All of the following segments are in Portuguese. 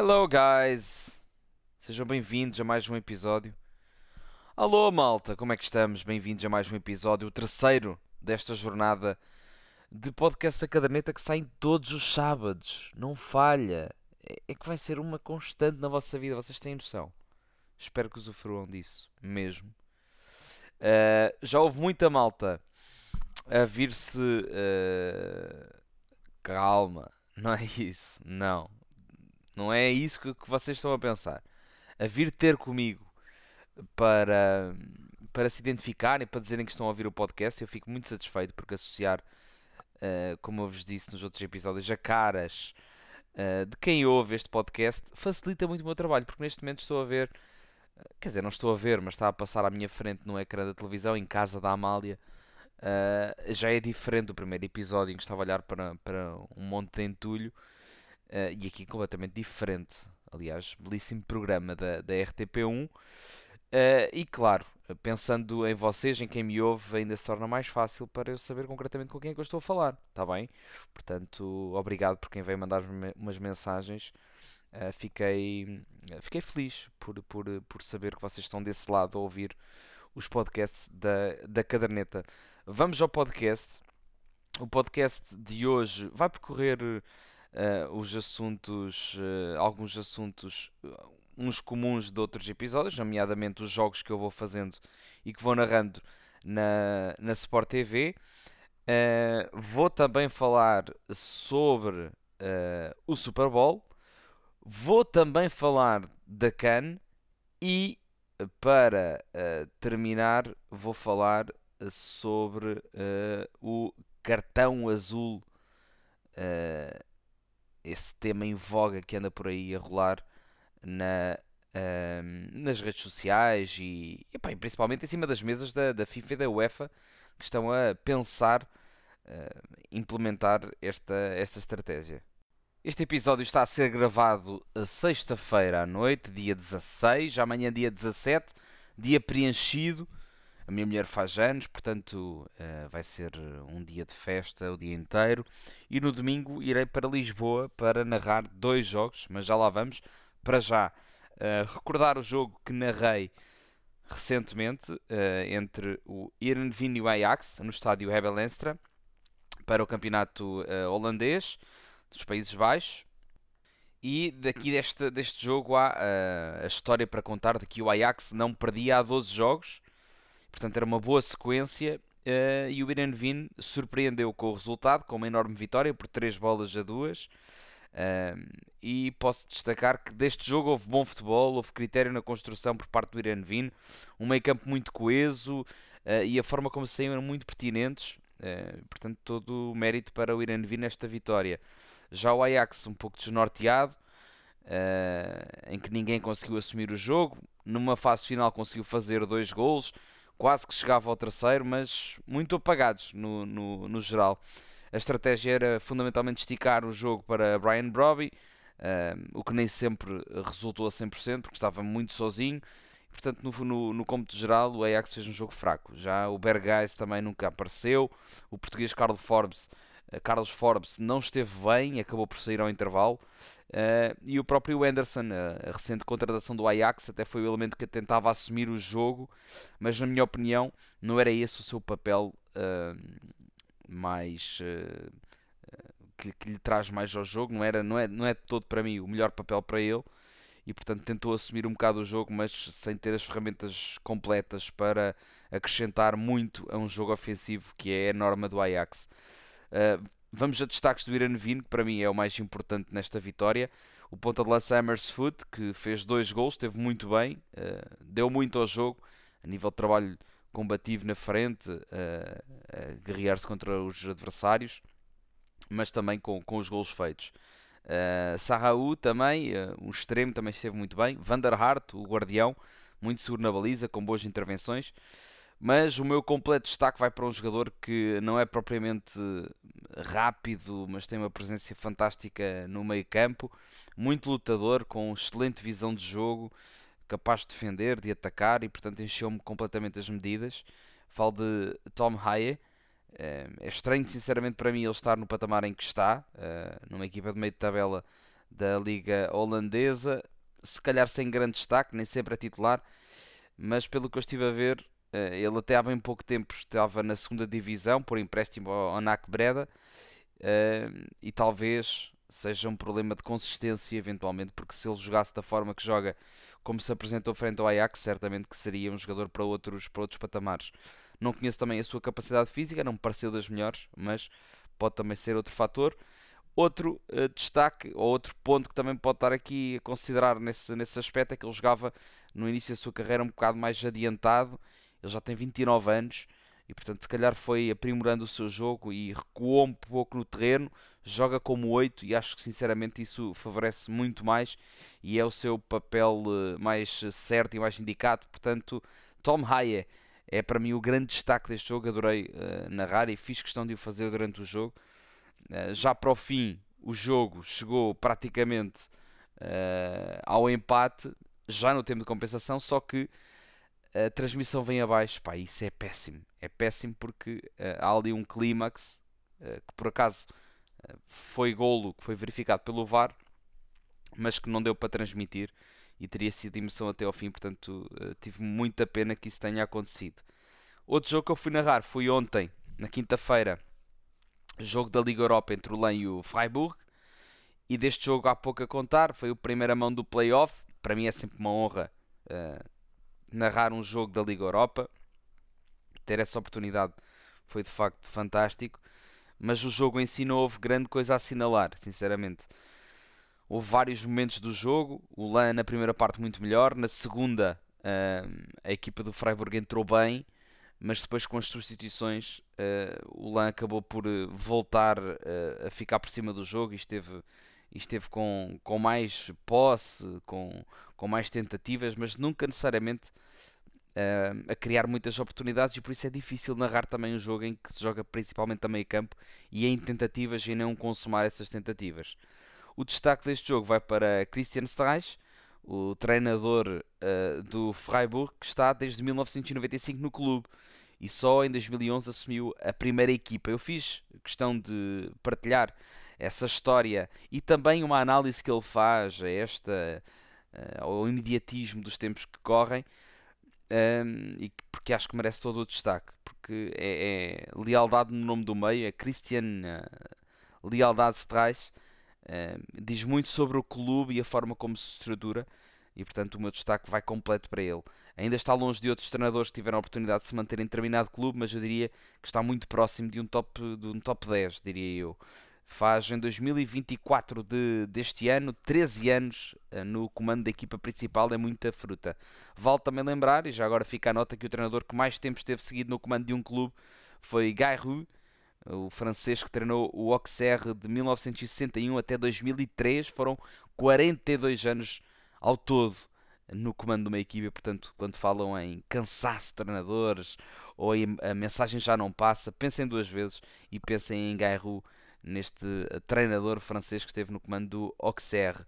Hello, guys! Sejam bem-vindos a mais um episódio. Alô, malta, como é que estamos? Bem-vindos a mais um episódio, o terceiro desta jornada de podcast da caderneta que sai todos os sábados. Não falha. É, é que vai ser uma constante na vossa vida, vocês têm noção. Espero que usufruam disso, mesmo. Uh, já houve muita malta a vir-se. Uh, calma, não é isso. Não. Não é isso que, que vocês estão a pensar. A vir ter comigo para, para se identificarem, para dizerem que estão a ouvir o podcast, eu fico muito satisfeito porque associar, uh, como eu vos disse nos outros episódios, a caras uh, de quem ouve este podcast facilita muito o meu trabalho, porque neste momento estou a ver, quer dizer, não estou a ver, mas está a passar à minha frente no ecrã da televisão, em casa da Amália. Uh, já é diferente do primeiro episódio em que estava a olhar para, para um monte de entulho uh, e aqui completamente diferente. Aliás, belíssimo programa da, da RTP1 Uh, e claro, pensando em vocês, em quem me ouve, ainda se torna mais fácil para eu saber concretamente com quem é que eu estou a falar, está bem? Portanto, obrigado por quem veio mandar umas mensagens. Uh, fiquei, fiquei feliz por, por, por saber que vocês estão desse lado a ouvir os podcasts da, da caderneta. Vamos ao podcast. O podcast de hoje vai percorrer uh, os assuntos, uh, alguns assuntos, uns comuns de outros episódios, nomeadamente os jogos que eu vou fazendo e que vou narrando na, na Sport TV. Uh, vou também falar sobre uh, o Super Bowl. Vou também falar da CAN e para uh, terminar vou falar sobre o cartão azul, esse tema em voga que anda por aí a rolar na, nas redes sociais e, e, principalmente em cima das mesas da, da FIFA e da UEFA que estão a pensar uh, implementar esta, esta estratégia. Este episódio está a ser gravado sexta-feira à noite, dia 16, amanhã dia 17, dia preenchido. A minha mulher faz anos, portanto uh, vai ser um dia de festa o dia inteiro. E no domingo irei para Lisboa para narrar dois jogos, mas já lá vamos para já, uh, recordar o jogo que narrei recentemente uh, entre o Heerenveen e o Ajax no estádio Hebel Enstra para o campeonato uh, holandês dos Países Baixos. E daqui deste, deste jogo há a história para contar de que o Ajax não perdia há 12 jogos, portanto era uma boa sequência. e o Heerenveen surpreendeu com o resultado, com uma enorme vitória por 3 bolas a 2 e posso destacar que deste jogo houve bom futebol, houve critério na construção por parte do Iranvin, um meio campo muito coeso uh, e a forma como saíram eram muito pertinentes. Uh, portanto, todo o mérito para o Iranvin nesta vitória. Já o Ajax, um pouco desnorteado, uh, em que ninguém conseguiu assumir o jogo. Numa fase final, conseguiu fazer dois gols, quase que chegava ao terceiro, mas muito apagados no, no, no geral. A estratégia era fundamentalmente esticar o jogo para Brian Brobby, uh, o que nem sempre resultou a 100%, porque estava muito sozinho. Portanto, no, no, no cômputo geral, o Ajax fez um jogo fraco. Já o Bergais também nunca apareceu. O português Carlos Forbes, uh, Carlos Forbes não esteve bem, acabou por sair ao intervalo. Uh, e o próprio Anderson, a, a, recente contratação do Ajax, até foi o elemento que tentava assumir o jogo, mas na minha opinião, não era esse o seu papel uh, mais uh, que, que, lhe traz mais ao jogo, não era não é não é todo para mim o melhor papel para ele e portanto tentou assumir um bocado o jogo, mas sem ter as ferramentas completas para acrescentar muito a um jogo ofensivo que é a norma do Ajax. Uh, vamos a destaques do Irene Vin, que para mim é o mais importante nesta vitória. O ponta de lança Foot, que fez dois gols, esteve muito bem, uh, deu muito ao jogo, a nível de trabalho combativo na frente, a, a guerrear-se contra os adversários, mas também com, com os gols feitos. Uh, Sarraú também, um extremo, também esteve muito bem. Van der Hart, o guardião, muito seguro na baliza, com boas intervenções. Mas o meu completo destaque vai para um jogador que não é propriamente rápido, mas tem uma presença fantástica no meio campo. Muito lutador, com excelente visão de jogo capaz de defender, de atacar e portanto encheu-me completamente as medidas. Falo de Tom Haye. Eh, é estranho, sinceramente, para mim ele estar no patamar em que está, eh, numa equipa de meio de tabela da Liga Holandesa, se calhar sem grande destaque, nem sempre a titular, mas pelo que eu estive a ver, ele até há bem pouco tempo estava na segunda divisão por empréstimo ao NAC Breda eh, e talvez seja um problema de consistência eventualmente, porque se ele jogasse da forma que joga, como se apresentou frente ao Ajax, certamente que seria um jogador para outros, para outros patamares. Não conheço também a sua capacidade física, não me pareceu das melhores, mas pode também ser outro fator. Outro uh, destaque, ou outro ponto que também pode estar aqui a considerar nesse, nesse aspecto, é que ele jogava no início da sua carreira um bocado mais adiantado. Ele já tem 29 anos e, portanto, se calhar foi aprimorando o seu jogo e recuou um pouco no terreno. Joga como 8 e acho que, sinceramente, isso favorece muito mais e é o seu papel uh, mais certo e mais indicado. Portanto, Tom Haye é para mim o grande destaque deste jogo. Adorei uh, narrar e fiz questão de o fazer durante o jogo. Uh, já para o fim, o jogo chegou praticamente uh, ao empate, já no tempo de compensação, só que a transmissão vem abaixo. Pá, isso é péssimo. É péssimo porque há ali um clímax que por acaso foi golo que foi verificado pelo VAR, mas que não deu para transmitir e teria sido emoção até ao fim, portanto uh, tive muita pena que isso tenha acontecido. Outro jogo que eu fui narrar foi ontem, na quinta-feira, jogo da Liga Europa entre o Lens e o Freiburg. E deste jogo há pouco a contar, foi o primeira mão do playoff. Para mim é sempre uma honra uh, narrar um jogo da Liga Europa. Ter essa oportunidade foi de facto fantástico. Mas o jogo em si não houve grande coisa a assinalar, sinceramente. Houve vários momentos do jogo. O Lan na primeira parte muito melhor. Na segunda uh, a equipa do Freiburg entrou bem. Mas depois com as substituições uh, o Lan acabou por eh, voltar uh, a ficar por cima do jogo e esteve, esteve com, com mais posse, com, com mais tentativas, mas nunca necessariamente a criar muitas oportunidades e por isso é difícil narrar também um jogo em que se joga principalmente a meio campo e em tentativas e não consumar essas tentativas. O destaque deste jogo vai para Christian Streich, o treinador uh, do Freiburg, que está desde 1995 no clube e só em 2011 assumiu a primeira equipa. Eu fiz questão de partilhar essa história e também uma análise que ele faz a esta uh, ao imediatismo dos tempos que correm um, ehm, e porque acho que merece todo o destaque porque é, é lealdade no nome do meio é Christian uh, Lealdade Streich diz muito sobre o clube e a forma como se estrutura e portanto o meu destaque vai completo para ele. Ainda está longe de outros treinadores que tiveram a oportunidade de se manter em determinado clube, mas eu diria que está muito próximo de um top, de um top 10, diria eu. Faz em 2024 de, deste ano 13 anos uh, no comando da equipa principal, é muita fruta. Vale também lembrar, e já agora fica a nota, que o treinador que mais tempo esteve seguido no comando de um clube foi Guy Roux, o francês que treinou o Auxerre de 1961 até 2003, foram 42 anos ao todo no comando de uma equipe, portanto, quando falam em cansaço de treinadores ou a mensagem já não passa, pensem duas vezes e pensem em Gairou, neste treinador francês que esteve no comando do Auxerre.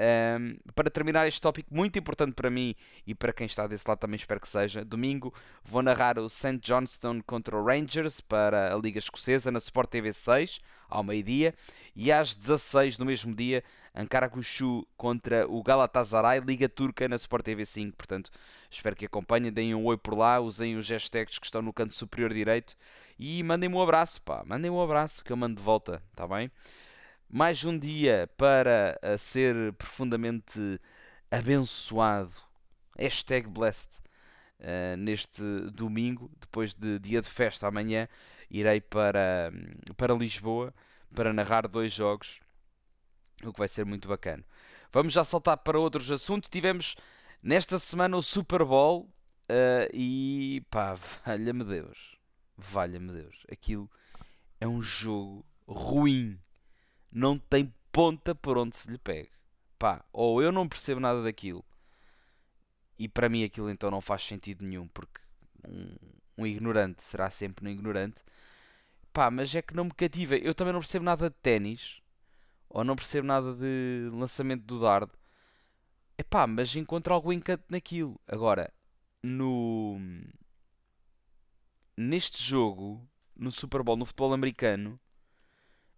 Um, para terminar este tópico muito importante para mim e para quem está desse lado também espero que seja, domingo vou narrar o St. Johnstone contra o Rangers para a Liga Escocesa na Sport TV 6 ao meio-dia e às 16 no mesmo dia Ankara Guchu contra o Galatasaray Liga Turca na Sport TV 5, portanto espero que acompanhem, deem um oi por lá, usem os hashtags que estão no canto superior direito e mandem-me um abraço, pá, mandem-me um abraço que eu mando de volta, está bem? Mais um dia para eh, ser profundamente abençoado. Hashtag blessed. Uh, neste domingo, depois de dia de festa amanhã, irei para, para Lisboa para narrar dois jogos, o que vai ser muito bacana. Vamos já saltar para outros assuntos. Tivemos nesta semana o Super Bowl uh, e pá, valha-me Deus, valha-me Deus, aquilo é um jogo ruim não tem ponta por onde se lhe pegue. Pá, ou eu não percebo nada daquilo, e para mim aquilo então não faz sentido nenhum, porque um, um ignorante será sempre um ignorante. Pá, mas é que não me cativa. Eu também não percebo nada de ténis, ou não percebo nada de lançamento do dardo. É pá, mas encontro algum encanto naquilo. Agora, no. Neste jogo, no Super Bowl, no futebol americano,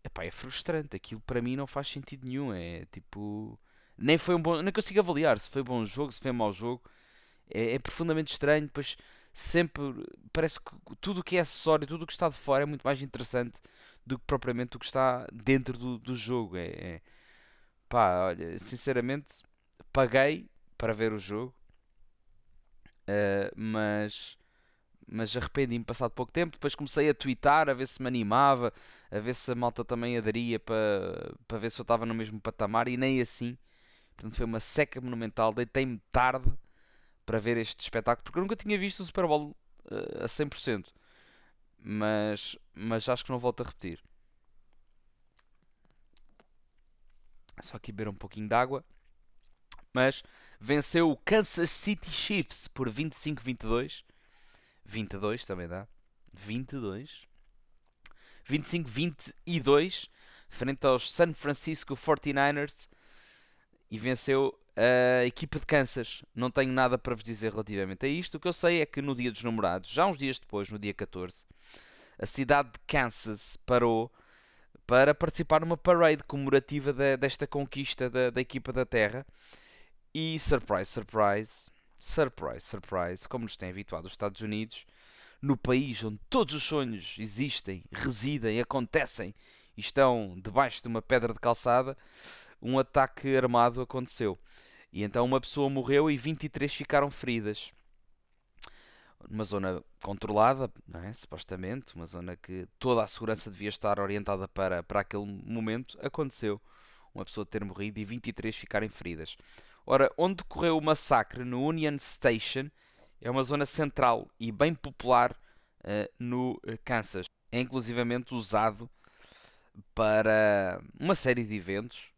epá, é frustrante. Aquilo para mim não faz sentido nenhum. É tipo. Nem foi um bom. Nem consigo avaliar se foi bom jogo, se foi mau jogo. É, é profundamente estranho. Depois sempre parece que tudo o que é acessório, tudo o que está de fora é muito mais interessante do que propriamente o que está dentro do, do jogo. É, é, pá, olha, sinceramente, paguei para ver o jogo, uh, mas mas arrependi-me passado pouco tempo. Depois comecei a twittar, a ver se me animava, a ver se a malta também aderia para, para ver se eu estava no mesmo patamar e nem assim. Portanto, foi uma seca monumental. Deitei-me tarde para ver este espetáculo porque eu nunca tinha visto o Super Bowl uh, a 100%. Mas, mas acho que não volto a repetir. Só aqui beber um pouquinho de água. Mas venceu o Kansas City Chiefs por 25-22. 22 também dá. 22. 25-22 frente aos San Francisco 49ers e venceu a equipa de Kansas. Não tenho nada para vos dizer relativamente a isto. O que eu sei é que no dia dos namorados, já uns dias depois, no dia 14, a cidade de Kansas parou para participar numa parade comemorativa de, desta conquista da, da equipa da Terra. E surprise, surprise, surprise, surprise, como nos têm habituado os Estados Unidos, no país onde todos os sonhos existem, residem, acontecem e estão debaixo de uma pedra de calçada, um ataque armado aconteceu. E então uma pessoa morreu e 23 ficaram feridas. Numa zona controlada, é? supostamente, uma zona que toda a segurança devia estar orientada para, para aquele momento, aconteceu uma pessoa ter morrido e 23 ficarem feridas. Ora, onde decorreu o massacre, no Union Station, é uma zona central e bem popular uh, no eh, Kansas. É inclusivamente usado para uma série de eventos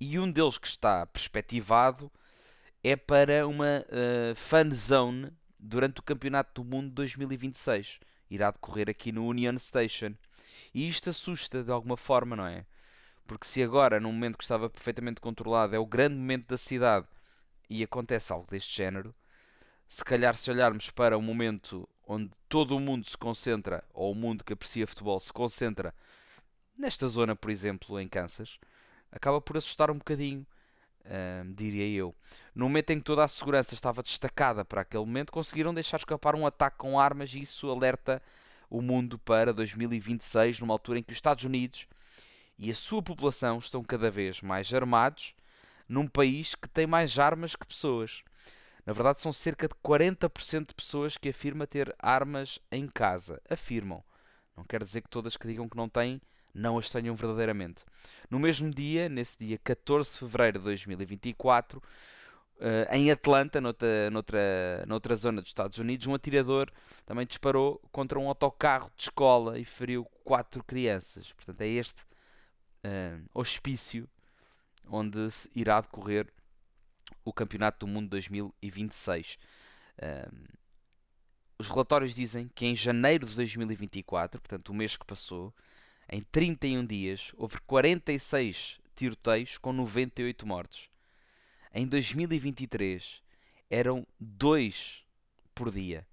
e um deles que está perspectivado é para uma uh, fan zone durante o Campeonato do Mundo 2026. Irá decorrer aqui no Union Station. E isto assusta de alguma forma, não é? Porque se agora, num momento que estava perfeitamente controlado, é o grande momento da cidade e acontece algo deste género, se calhar se olharmos para um momento onde todo o mundo se concentra, ou o mundo que aprecia futebol se concentra nesta zona, por exemplo, em Kansas, acaba por assustar um bocadinho, hum, diria eu. No momento em que toda a segurança estava destacada para aquele momento, conseguiram deixar escapar um ataque com armas e isso alerta o mundo para 2026, numa altura em que os Estados Unidos e a sua população estão cada vez mais armados num país que tem mais armas que pessoas. Na verdade, são cerca de 40% de pessoas que afirmam ter armas em casa. Afirmam. Não quer dizer que todas que digam que não têm, não as tenham verdadeiramente. No mesmo dia, nesse dia 14 de fevereiro de 2024, Uh, em Atlanta, noutra, noutra, noutra zona dos Estados Unidos, um atirador também disparou contra um autocarro de escola e feriu quatro crianças. Portanto, é este uh, hospício onde irá decorrer o Campeonato do Mundo 2026. Uh, os relatórios dizem que em janeiro de 2024, portanto o mês que passou, em 31 dias, houve 46 tiroteios com 98 mortos. Em 2023 eram 2 por dia.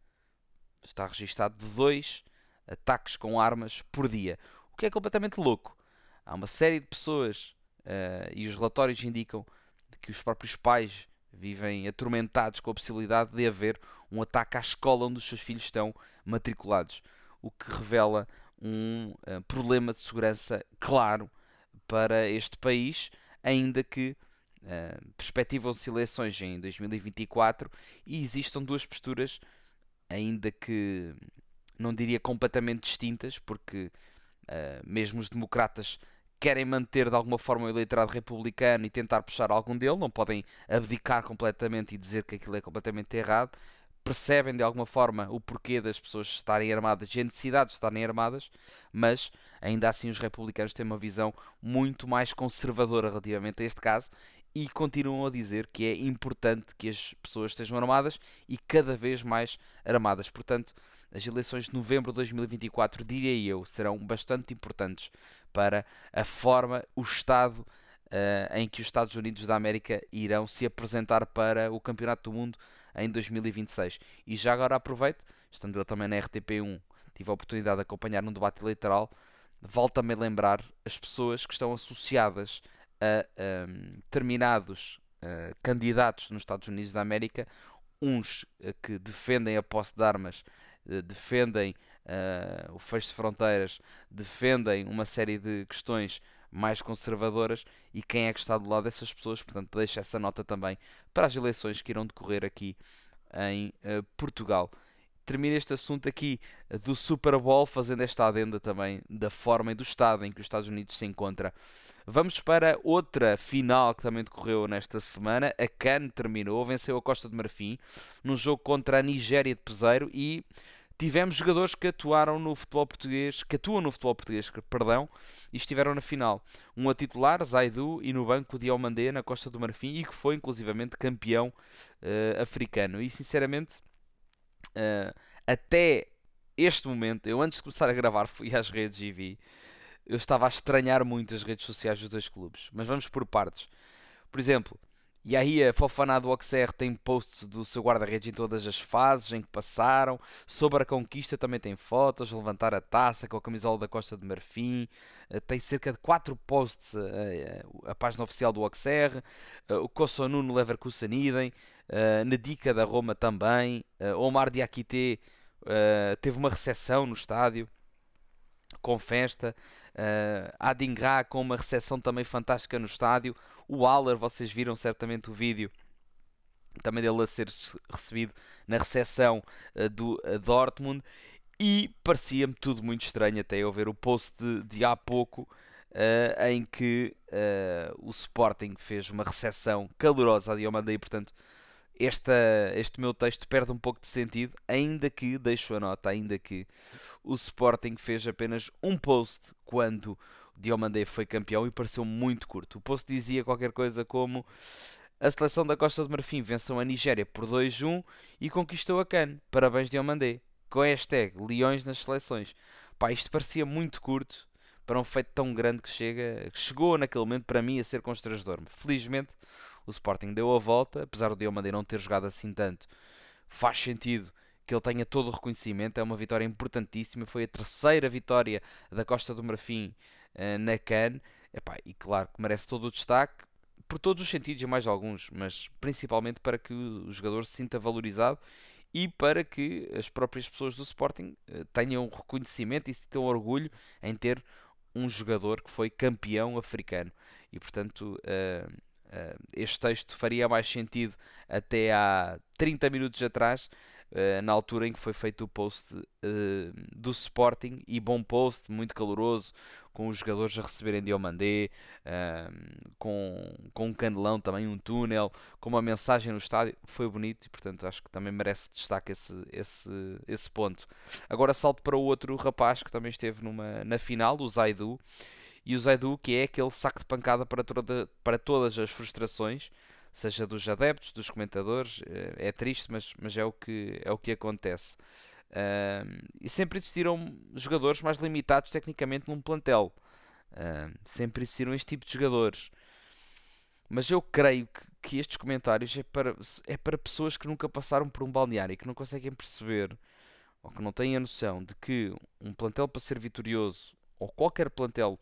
Está registado de 2 ataques com armas por dia. O que é completamente louco. Há uma série de pessoas uh, e os relatórios indicam que os próprios pais vivem atormentados com a possibilidade de haver um ataque à escola onde os seus filhos estão matriculados, o que revela um uh, problema de segurança claro para este país, ainda que Uh, perspectivam-se eleições em 2024 e existam duas posturas, ainda que não diria completamente distintas, porque uh, mesmo os democratas querem manter de alguma forma o eleitorado republicano e tentar puxar algum dele, não podem abdicar completamente e dizer que aquilo é completamente errado. Percebem de alguma forma o porquê das pessoas estarem armadas e a necessidade de estarem armadas, mas ainda assim os republicanos têm uma visão muito mais conservadora relativamente a este caso e continuam a dizer que é importante que as pessoas estejam armadas e cada vez mais armadas. Portanto, as eleições de novembro de 2024, diria eu, serão bastante importantes para a forma, o estado uh, em que os Estados Unidos da América irão se apresentar para o Campeonato do Mundo em 2026. E já agora aproveito, estando eu também na RTP1, tive a oportunidade de acompanhar um debate eleitoral volta-me a lembrar as pessoas que estão associadas a um, determinados uh, candidatos nos Estados Unidos da América, uns uh, que defendem a posse de armas, uh, defendem o fecho de fronteiras, defendem uma série de questões mais conservadoras e quem é que está do lado dessas pessoas. Portanto, deixo essa nota também para as eleições que irão decorrer aqui em Portugal termina este assunto aqui do Super Bowl, fazendo esta adenda também da forma e do estado em que os Estados Unidos se encontra. Vamos para outra final que também decorreu nesta semana. A Cannes terminou, venceu a Costa de Marfim num jogo contra a Nigéria de Peseiro e tivemos jogadores que atuaram no futebol português, que atuam no futebol português, perdão, e estiveram na final. Um a titular, Zaidu, e no banco Diomandé na Costa do Marfim e que foi inclusivamente campeão uh, africano. E sinceramente Uh, até este momento, eu antes de começar a gravar fui às redes e vi, eu estava a estranhar muito as redes sociais dos dois clubes. Mas vamos por partes. Por exemplo, e aí a Fofaná do Auxerre tem posts do seu guarda-redes em todas as fases em que passaram. Sobre a conquista também tem fotos, levantar a taça com a camisola da Costa de Marfim. Eh, tem cerca de 4 posts eh, a página oficial do Auxerre. o Kossonu no Leverkusen idem. Uh, Nedica da Roma também. Omar Diakité teve uma recepção no estádio com festa. Uh, Adingra com uma recepção também fantástica no estádio. O Aller, vocês viram certamente o vídeo também dele a ser recebido na recepção uh, do uh, Dortmund. E parecia-me tudo muito estranho até eu ver o post de, de há pouco uh, em que o Sporting fez uma recepção calorosa a Diomanda e portanto esta, este meu texto perde um pouco de sentido, ainda que, deixo a nota, ainda que o Sporting fez apenas um post quando Diomandé foi campeão e pareceu muito curto. O post dizia qualquer coisa como a seleção da Costa do Marfim venceu a Nigéria por 2-1 e conquistou a CAN. Parabéns Diomandé. Com a hashtag Leões nas seleções. Pá, isto parecia muito curto para um feito tão grande que chega, que chegou naquele momento para mim a ser constrangedor. Felizmente o Sporting deu a volta, apesar de Diomandé não ter jogado assim tanto. Faz sentido que ele tenha todo o reconhecimento, é uma vitória importantíssima, foi a terceira vitória da Costa do Marfim uh, na CAN, Epá, e claro que merece todo o destaque, por todos os sentidos e mais alguns, mas principalmente para que o jogador se sinta valorizado e para que as próprias pessoas do Sporting uh, tenham reconhecimento e sintam orgulho em ter um jogador que foi campeão africano. E portanto, Uh, este texto faria mais sentido até há 30 minutos atrás, uh, na altura em que foi feito o post uh, do Sporting, e bom post, muito caloroso, com os jogadores a receberem Diomandé, com, com um candelão também, um túnel, com uma mensagem no estádio, foi bonito e portanto acho que também merece destaque esse, esse, esse ponto. Agora salto para o outro rapaz que também esteve numa, na final, o Zaidu, e o Zaidu, que é aquele saco de pancada para, toda, para todas as frustrações, seja dos adeptos, dos comentadores. Eh, é triste, mas, mas é, o que, é o que acontece. Uh, e sempre existiram jogadores mais limitados tecnicamente num plantel. Uh, sempre existiram este tipo de jogadores. Mas eu creio que, que estes comentários é para, é para pessoas que nunca passaram por um balneário e que não conseguem perceber ou que não têm a noção de que um plantel para ser vitorioso ou qualquer plantel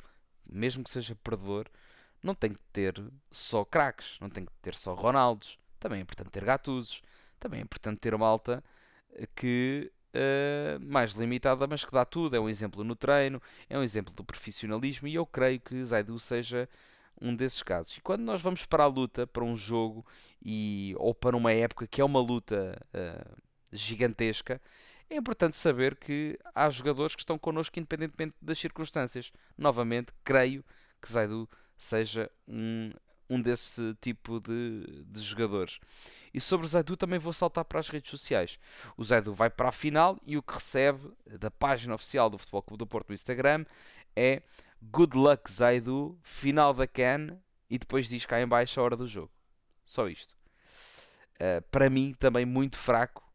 mesmo que seja perdedor, não tem que ter só craques, não tem que ter só Ronaldos. Também é importante ter Gattusos, também é importante ter malta que uh, mais limitada, mas que dá tudo. É um exemplo no treino, é um exemplo do profissionalismo e eu creio que Zaidu seja um desses casos. E quando nós vamos para a luta, para um jogo e, ou para uma época que é uma luta uh, gigantesca, é importante saber que há jogadores que estão connosco independentemente das circunstâncias. Novamente, creio que Zaidu seja um, um desse tipo de, de jogadores. E sobre o Zaidu também vou saltar para as redes sociais. O Zaidu vai para a final e o que recebe da página oficial do Futebol Clube do Porto no Instagram é Good luck Zaidu, final da CAN e depois diz cá em baixo a hora do jogo. Só isto. Uh, para mim também muito fraco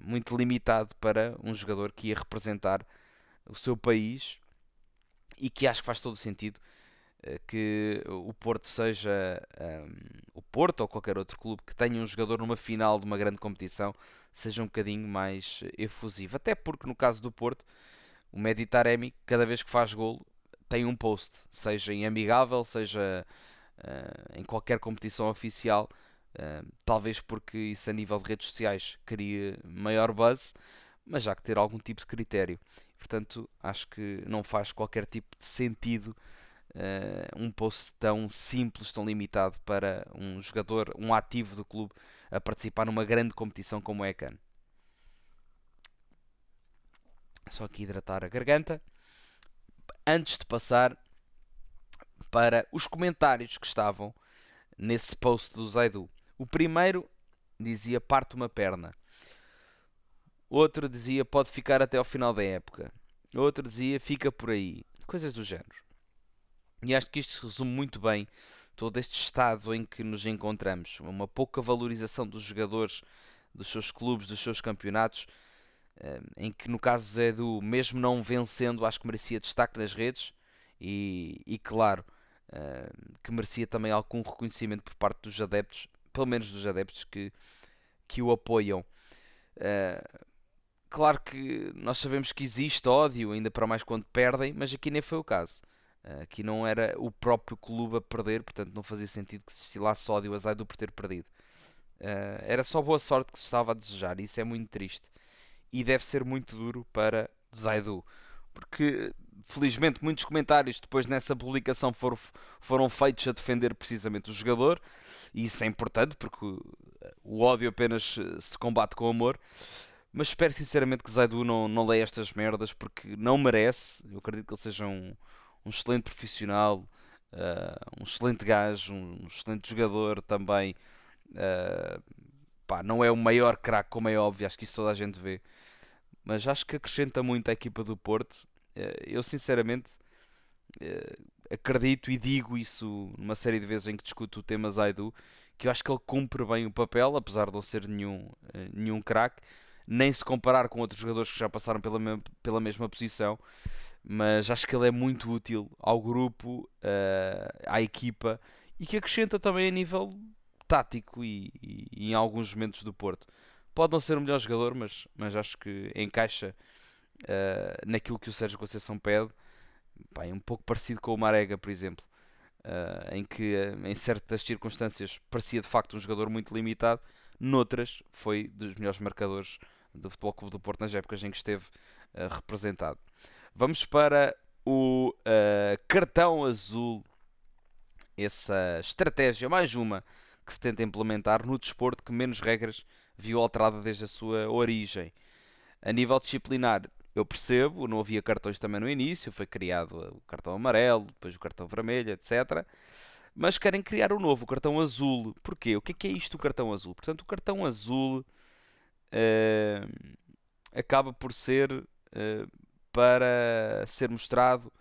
muito limitado para um jogador que ia representar o seu país e que acho que faz todo o sentido uh, que o Porto seja um, ehm, o Porto ou qualquer outro clube que tenha um jogador numa final de uma grande competição seja um bocadinho mais efusivo. Até porque no caso do Porto o Medi Taremi, cada vez que faz golo, tem um post, seja em amigável, seja uh, em qualquer competição oficial. Talvez porque isso a nível de redes sociais cria maior buzz, mas há que ter algum tipo de critério. Portanto, acho que não faz qualquer tipo de sentido uh, um post tão simples, tão limitado para um jogador, um ativo do clube, a participar numa grande competição como é a CAN. Só aqui hidratar a garganta. Antes de passar para os comentários que estavam nesse post do Zaidu. O primeiro dizia parte uma perna. Outro dizia pode ficar até ao final da época. Outro dizia fica por aí. Coisas do género. E acho que isto resume muito bem todo este estado em que nos encontramos. Uma pouca valorização dos jogadores, dos seus clubes, dos seus campeonatos, eh, em que no caso do Edu, mesmo não vencendo, acho que merecia destaque nas redes e, e claro, eh, que merecia também algum reconhecimento por parte dos adeptos, pelo menos dos adeptos que, que o apoiam. Eh, claro que nós sabemos que existe ódio, ainda para mais quando perdem, mas aqui nem foi o caso. Aqui não era o próprio clube a perder, portanto não fazia sentido que se destilasse ódio a Zaidu por ter perdido. Uh, era só boa sorte que se estava a desejar, e isso é muito triste. E deve ser muito duro para Zaidu, porque felizmente muitos comentários depois nessa publicação foram, foram feitos a defender precisamente o jogador, e isso é importante porque o, o ódio apenas se combate com amor. Mas espero sinceramente que Zaidu não, não leia estas merdas porque não merece. Eu acredito que ele seja um, um excelente profissional, uh, um excelente gajo, um excelente jogador também. Uh, pá, não é o maior craque, como é óbvio, acho que isso toda a gente vê. Mas acho que acrescenta muito à equipa do Porto. Uh, eu sinceramente acredito e digo isso numa série de vezes em que discuto o tema Zaidu, que eu acho que ele cumpre bem o papel, apesar de não ser nenhum, nenhum craque, nem se comparar com outros jogadores que já passaram pela, pela mesma posição mas acho que ele é muito útil ao grupo, à equipa e que acrescenta também a nível tático e, e, e, em alguns momentos do Porto. Pode não ser o melhor jogador, mas, mas acho que encaixa uh, naquilo que o Sérgio Conceição pede. Pá, é um pouco parecido com o Marega, por exemplo, uh, em que em certas circunstâncias parecia de facto um jogador muito limitado, noutras foi dos melhores marcadores do Futebol Clube do Porto nas épocas em que esteve representado. Vamos para o uh, cartão azul. Essa estratégia, mais uma, que se tenta implementar no desporto que menos regras viu alterada desde a sua origem. A nível disciplinar, eu percebo, não havia cartões também no início, foi criado o cartão amarelo, depois o cartão vermelho, etc. Mas querem criar um novo, o cartão azul. Porquê? O que é, que é isto, o cartão azul? Portanto, o cartão azul uh, acaba por ser uh, para ser mostrado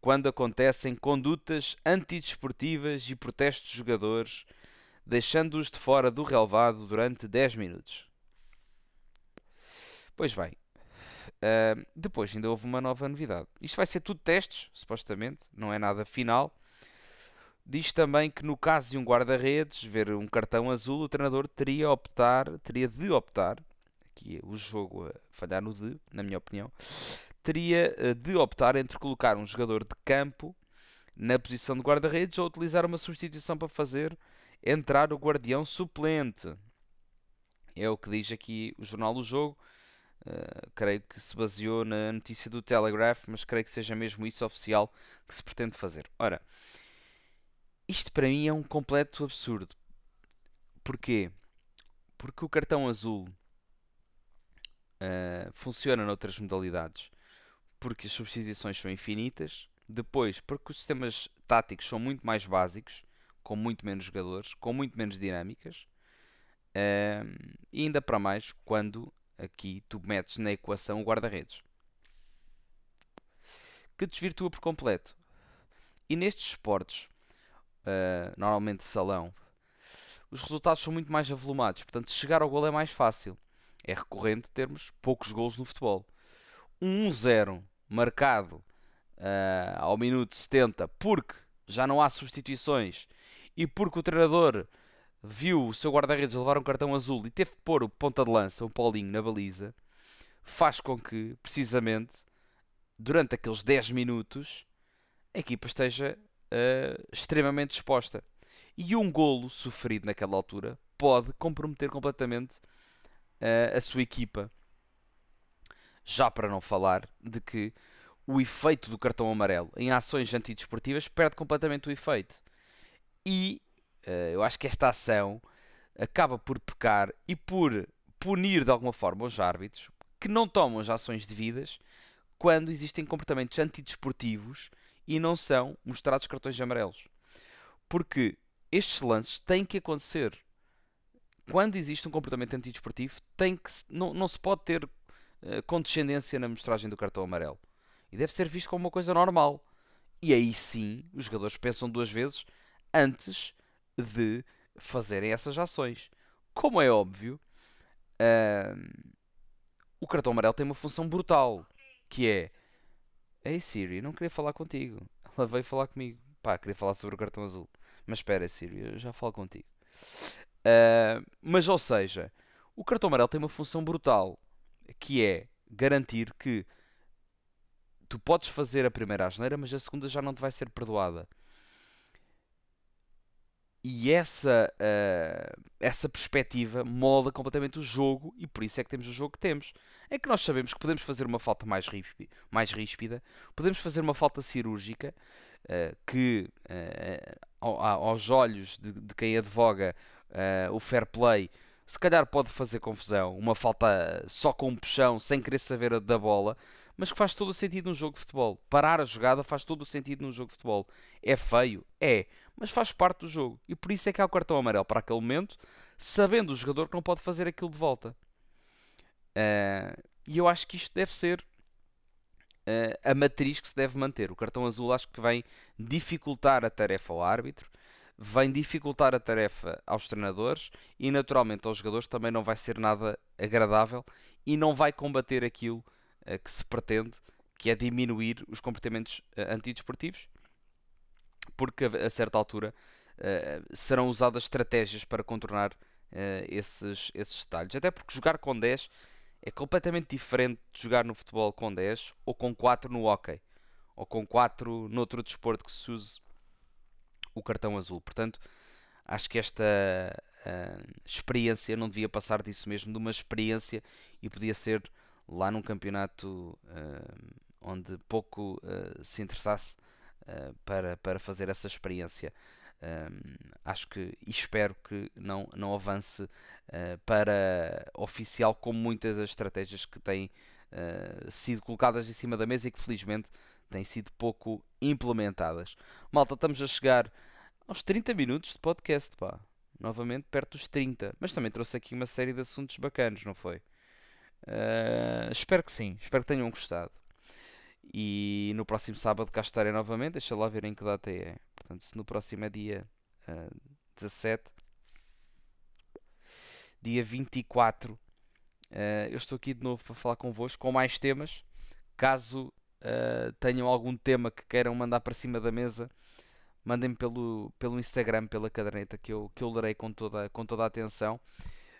quando acontecem condutas antidesportivas e protestos de jogadores, deixando-os de fora do relevado durante 10 minutos. Pois bem, uh, depois ainda houve uma nova novidade. Isto vai ser tudo testes, supostamente, não é nada final. Diz também que no caso de um guarda-redes ver um cartão azul, o treinador teria, optar, teria de optar, aqui o jogo a falhar no de, na minha opinião, teria eh, de optar entre colocar um jogador de campo na posição de guarda-redes ou utilizar uma substituição para fazer entrar o guardião suplente. É o que diz aqui o jornal do jogo. Uh, creio que se baseou na notícia do Telegraph, mas creio que seja mesmo isso oficial que se pretende fazer. Ora, isto para mim é um completo absurdo. Porquê? Porque o cartão azul uh, funciona noutras modalidades porque as substituições são infinitas. Depois, porque os sistemas táticos são muito mais básicos, com muito menos jogadores, com muito menos dinâmicas. Uh, e ainda para mais quando aqui tu metes na equação o guarda-redes. Que desvirtua por completo. E nestes esportes, uh, normalmente salão, os resultados são muito mais avolumados. Portanto, chegar ao gol é mais fácil. É recorrente termos poucos gols no futebol. 1-0 marcado uh, ao minuto 70 porque já não há substituições e porque o treinador viu o seu guarda-redes levar um cartão azul e teve que pôr o ponta de lança, o Paulinho, na baliza, faz com que, precisamente, durante aqueles 10 minutos, a equipa esteja uh, extremamente exposta. E um golo sofrido naquela altura pode comprometer completamente uh, a sua equipa. Já para não falar de que o efeito do cartão amarelo em ações antidesportivas perde completamente o efeito. E eu acho que esta ação acaba por pecar e por punir de alguma forma os árbitros que não tomam as ações devidas quando existem comportamentos antidesportivos e não são mostrados cartões amarelos. Porque estes lances têm que acontecer. Quando existe um comportamento antidesportivo, tem que, não, não se pode ter uh, condescendência na mostragem do cartão amarelo. E deve ser visto como uma coisa normal. E aí sim, os jogadores pensam duas vezes antes de fazerem essas ações. Como é óbvio, uh, o cartão amarelo tem uma função brutal, que é Ei Siri, não queria falar contigo. Ela veio falar comigo. Pá, queria falar sobre o cartão azul. Mas espera, Siri, eu já falo contigo. Uh, mas, ou seja, o cartão amarelo tem uma função brutal, que é garantir que tu podes fazer a primeira asneira, mas a segunda já não te vai ser perdoada. E essa, uh, essa perspectiva molda completamente o jogo e por isso é que temos o jogo que temos. É que nós sabemos que podemos fazer uma falta mais, ríspida, mais ríspida podemos fazer uma falta cirúrgica uh, que, uh, aos olhos de, de quem advoga o fair play, se calhar pode fazer confusão. Uma falta só com um puxão, sem querer saber da bola, mas que faz todo o sentido num jogo de futebol. Parar a jogada faz todo o sentido num jogo de futebol. É feio? É, mas faz parte do jogo. E por isso é que há o cartão amarelo para aquele momento, sabendo o jogador que não pode fazer aquilo de volta. Uh, e eu acho que isto deve ser uh, a matriz que se deve manter. O cartão azul acho que vem dificultar a tarefa ao árbitro, vem dificultar a tarefa aos treinadores e naturalmente aos jogadores também não vai ser nada agradável e não vai combater aquilo uh, que se pretende, que é diminuir os comportamentos antidesportivos porque a, certa altura uh, serão usadas estratégias para contornar uh, esses, esses detalhes. Até porque jogar com 10 é completamente diferente de jogar no futebol com 10 ou com 4 no hockey ou com 4 noutro desporto que se use o cartão azul. Portanto, acho que esta uh, experiência não devia passar disso mesmo, de uma experiência e podia ser lá num campeonato onde pouco se interessasse eh, para, para fazer essa experiência. Um, acho que e espero que não, não avance uh, para oficial como muitas das estratégias que têm uh, sido colocadas em cima da mesa e que felizmente têm sido pouco implementadas. Malta, estamos a chegar aos 30 minutos de podcast, pá. Novamente perto dos 30. Mas também trouxe aqui uma série de assuntos bacanos, não foi? Uh, espero que sim, espero que tenham gostado. E no próximo sábado cá estarei novamente. Deixa lá ver em que data é. Portanto, se no próximo é dia uh, 17, dia 24, uh, eu estou aqui de novo para falar convosco com mais temas. Caso uh, tenham algum tema que queiram mandar para cima da mesa, mandem-me pelo, pelo Instagram, pela caderneta, que eu, que eu lerei com toda, com toda a atenção.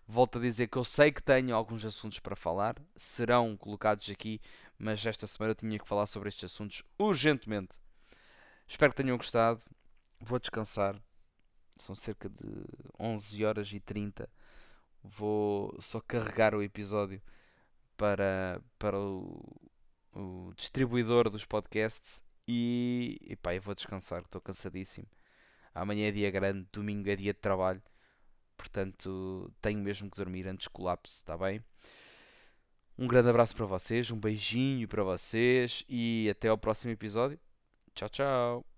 Volto a dizer que eu sei que tenho alguns assuntos para falar, serão colocados aqui, mas esta semana eu tinha que falar sobre estes assuntos urgentemente. Espero que tenham gostado. Vou descansar. São cerca de 11 horas e 30. Vou só carregar o episódio para, para o, o distribuidor dos podcasts e, e pá, eu vou descansar, estou cansadíssimo. Amanhã é dia grande, domingo é dia de trabalho. Portanto, tenho mesmo que dormir antes que colapse, está bem? Um grande abraço para vocês, um beijinho para vocês e até ao próximo episódio. Tchau, tchau.